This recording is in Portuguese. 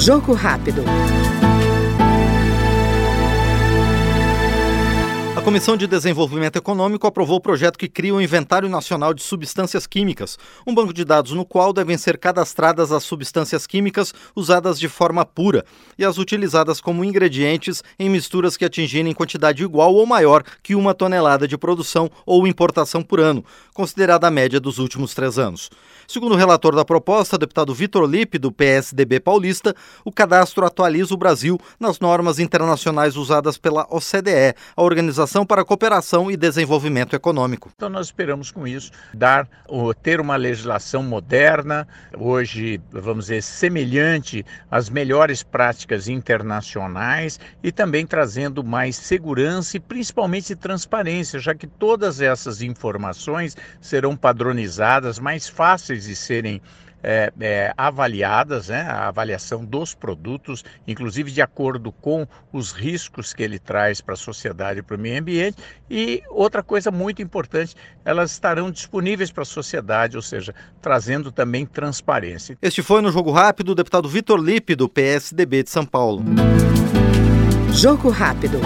Jogo rápido. Comissão de Desenvolvimento Econômico aprovou o projeto que cria o Inventário Nacional de Substâncias Químicas, um banco de dados no qual devem ser cadastradas as substâncias químicas usadas de forma pura e as utilizadas como ingredientes em misturas que atingirem quantidade igual ou maior que uma tonelada de produção ou importação por ano, considerada a média dos últimos três anos. Segundo o relator da proposta, deputado Vitor Lippe, do PSDB paulista, o cadastro atualiza o Brasil nas normas internacionais usadas pela OCDE, a Organização para a Cooperação e Desenvolvimento Econômico. Então nós esperamos com isso dar ter uma legislação moderna, hoje, vamos dizer, semelhante às melhores práticas internacionais e também trazendo mais segurança e principalmente transparência, já que todas essas informações serão padronizadas, mais fáceis de serem é, é, avaliadas, né, a avaliação dos produtos, inclusive de acordo com os riscos que ele traz para a sociedade e para o meio ambiente. E outra coisa muito importante, elas estarão disponíveis para a sociedade, ou seja, trazendo também transparência. Este foi no Jogo Rápido o deputado Vitor Lippe, do PSDB de São Paulo. Jogo Rápido.